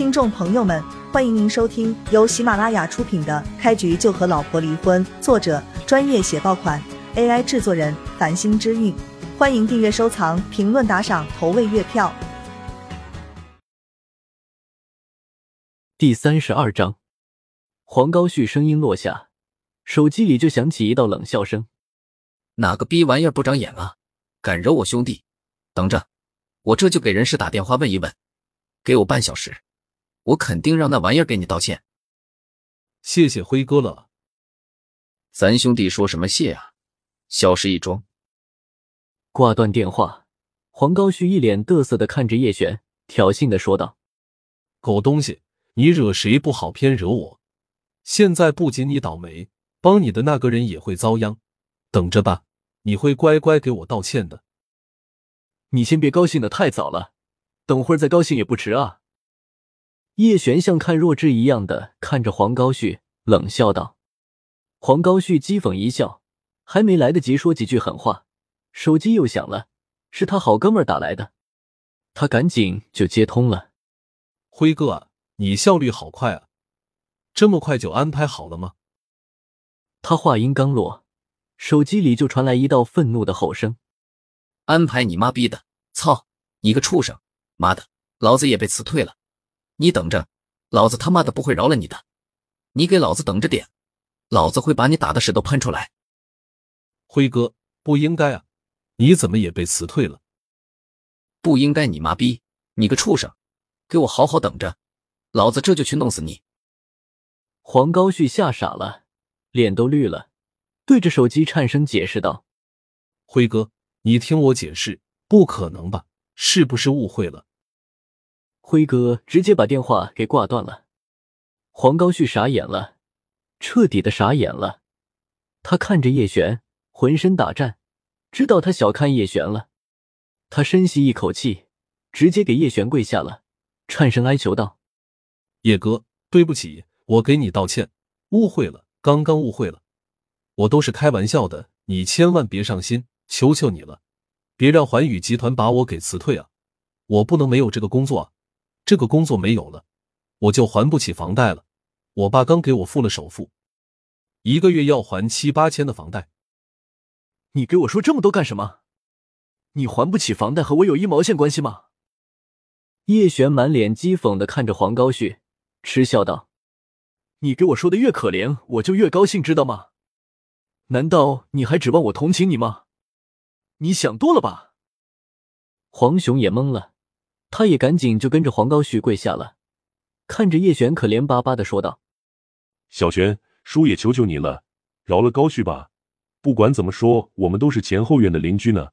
听众朋友们，欢迎您收听由喜马拉雅出品的《开局就和老婆离婚》，作者专业写爆款，AI 制作人繁星之韵。欢迎订阅、收藏、评论、打赏、投喂月票。第三十二章，黄高旭声音落下，手机里就响起一道冷笑声：“哪个逼玩意儿不长眼啊？敢惹我兄弟？等着，我这就给人事打电话问一问，给我半小时。”我肯定让那玩意儿给你道歉。谢谢辉哥了。咱兄弟说什么谢啊？小事一桩。挂断电话，黄高旭一脸得瑟的看着叶璇，挑衅的说道：“狗东西，你惹谁不好，偏惹我。现在不仅你倒霉，帮你的那个人也会遭殃。等着吧，你会乖乖给我道歉的。你先别高兴的太早了，等会儿再高兴也不迟啊。”叶璇像看弱智一样的看着黄高旭，冷笑道：“黄高旭讥讽一笑，还没来得及说几句狠话，手机又响了，是他好哥们打来的，他赶紧就接通了。辉哥啊，你效率好快啊，这么快就安排好了吗？”他话音刚落，手机里就传来一道愤怒的吼声：“安排你妈逼的！操你个畜生！妈的，老子也被辞退了！”你等着，老子他妈的不会饶了你的！你给老子等着点，老子会把你打的屎都喷出来！辉哥，不应该啊！你怎么也被辞退了？不应该你妈逼！你个畜生，给我好好等着，老子这就去弄死你！黄高旭吓傻了，脸都绿了，对着手机颤声解释道：“辉哥，你听我解释，不可能吧？是不是误会了？”辉哥直接把电话给挂断了，黄高旭傻眼了，彻底的傻眼了。他看着叶璇，浑身打颤，知道他小看叶璇了。他深吸一口气，直接给叶璇跪下了，颤声哀求道：“叶哥，对不起，我给你道歉，误会了，刚刚误会了，我都是开玩笑的，你千万别上心，求求你了，别让环宇集团把我给辞退啊！我不能没有这个工作啊！”这个工作没有了，我就还不起房贷了。我爸刚给我付了首付，一个月要还七八千的房贷。你给我说这么多干什么？你还不起房贷和我有一毛线关系吗？叶璇满脸讥讽的看着黄高旭，嗤笑道：“你给我说的越可怜，我就越高兴，知道吗？难道你还指望我同情你吗？你想多了吧？”黄雄也懵了。他也赶紧就跟着黄高旭跪下了，看着叶璇可怜巴巴的说道：“小璇，叔也求求你了，饶了高旭吧。不管怎么说，我们都是前后院的邻居呢。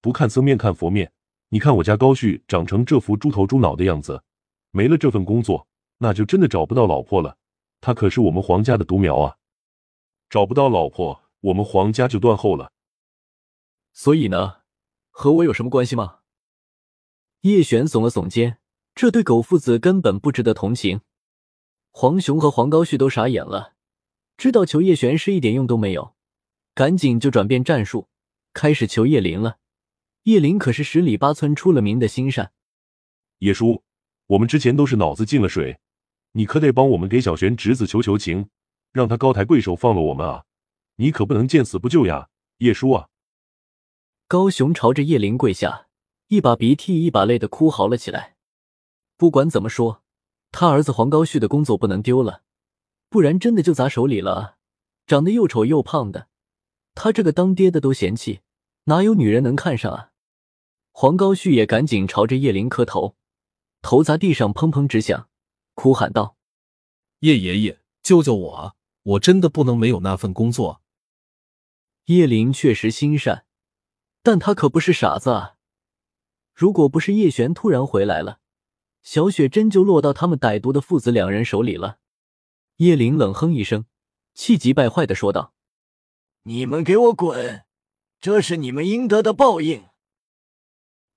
不看僧面看佛面，你看我家高旭长成这副猪头猪脑的样子，没了这份工作，那就真的找不到老婆了。他可是我们黄家的独苗啊，找不到老婆，我们黄家就断后了。所以呢，和我有什么关系吗？”叶璇耸了耸肩，这对狗父子根本不值得同情。黄雄和黄高旭都傻眼了，知道求叶璇是一点用都没有，赶紧就转变战术，开始求叶林了。叶林可是十里八村出了名的心善。叶叔，我们之前都是脑子进了水，你可得帮我们给小璇侄子求求情，让他高抬贵手放了我们啊！你可不能见死不救呀，叶叔啊！高雄朝着叶林跪下。一把鼻涕一把泪的哭嚎了起来。不管怎么说，他儿子黄高旭的工作不能丢了，不然真的就砸手里了。长得又丑又胖的，他这个当爹的都嫌弃，哪有女人能看上啊？黄高旭也赶紧朝着叶林磕头，头砸地上砰砰直响，哭喊道：“叶爷爷，救救我啊！我真的不能没有那份工作。”叶林确实心善，但他可不是傻子啊。如果不是叶璇突然回来了，小雪真就落到他们歹毒的父子两人手里了。叶灵冷哼一声，气急败坏的说道：“你们给我滚！这是你们应得的报应。”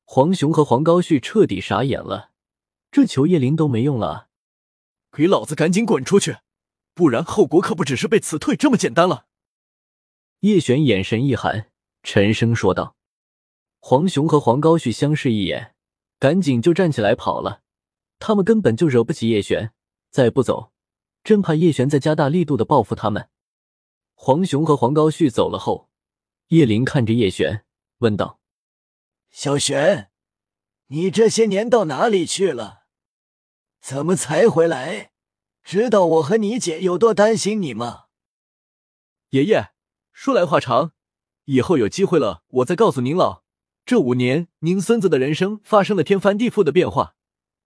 黄雄和黄高旭彻底傻眼了，这求叶灵都没用了，给老子赶紧滚出去，不然后果可不只是被辞退这么简单了。叶璇眼神一寒，沉声说道。黄雄和黄高旭相视一眼，赶紧就站起来跑了。他们根本就惹不起叶璇，再不走，真怕叶璇再加大力度的报复他们。黄雄和黄高旭走了后，叶林看着叶璇，问道：“小璇，你这些年到哪里去了？怎么才回来？知道我和你姐有多担心你吗？”爷爷，说来话长，以后有机会了，我再告诉您老。这五年，您孙子的人生发生了天翻地覆的变化，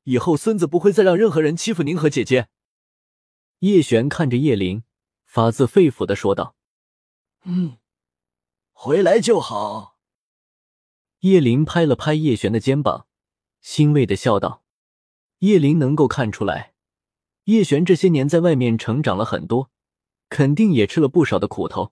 以后孙子不会再让任何人欺负您和姐姐。叶璇看着叶林。发自肺腑的说道：“嗯，回来就好。”叶林拍了拍叶璇的肩膀，欣慰的笑道：“叶林能够看出来，叶璇这些年在外面成长了很多，肯定也吃了不少的苦头。”